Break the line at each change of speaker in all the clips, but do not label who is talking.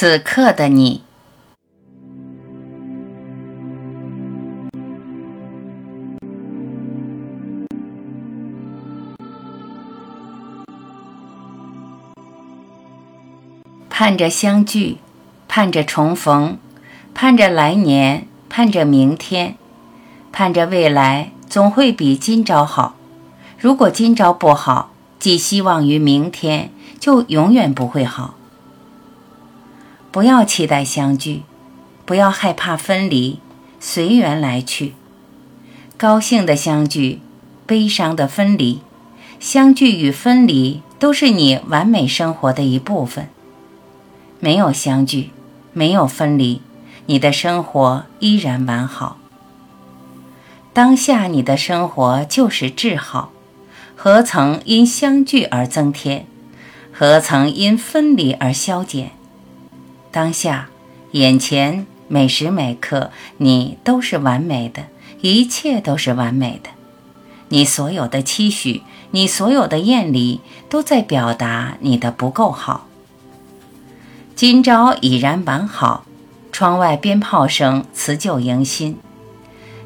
此刻的你，盼着相聚，盼着重逢，盼着来年，盼着明天，盼着未来总会比今朝好。如果今朝不好，寄希望于明天，就永远不会好。不要期待相聚，不要害怕分离，随缘来去。高兴的相聚，悲伤的分离，相聚与分离都是你完美生活的一部分。没有相聚，没有分离，你的生活依然完好。当下你的生活就是至好。何曾因相聚而增添？何曾因分离而消减？当下、眼前、每时每刻，你都是完美的，一切都是完美的。你所有的期许，你所有的艳丽，都在表达你的不够好。今朝已然完好，窗外鞭炮声辞旧迎新，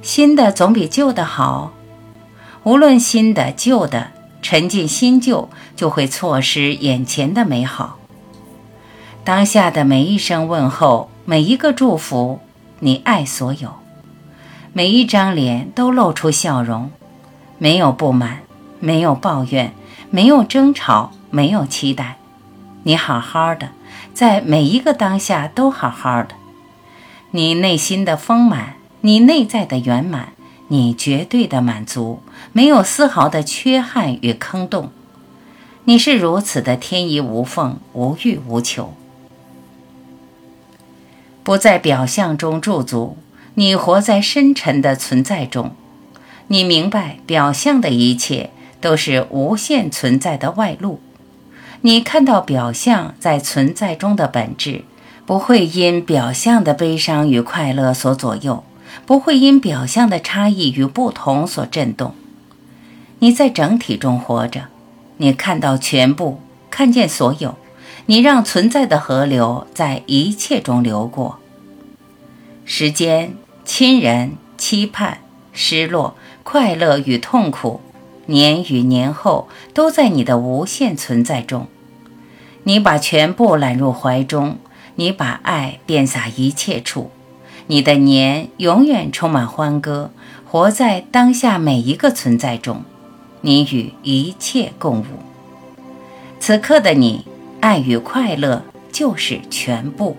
新的总比旧的好。无论新的旧的，沉浸新旧，就会错失眼前的美好。当下的每一声问候，每一个祝福，你爱所有，每一张脸都露出笑容，没有不满，没有抱怨，没有争吵，没有期待。你好好的，在每一个当下都好好的。你内心的丰满，你内在的圆满。你绝对的满足，没有丝毫的缺憾与坑洞。你是如此的天衣无缝、无欲无求，不在表象中驻足，你活在深沉的存在中。你明白，表象的一切都是无限存在的外露。你看到表象在存在中的本质，不会因表象的悲伤与快乐所左右。不会因表象的差异与不同所震动。你在整体中活着，你看到全部，看见所有，你让存在的河流在一切中流过。时间、亲人、期盼、失落、快乐与痛苦，年与年后，都在你的无限存在中。你把全部揽入怀中，你把爱遍洒一切处。你的年永远充满欢歌，活在当下每一个存在中，你与一切共舞。此刻的你，爱与快乐就是全部。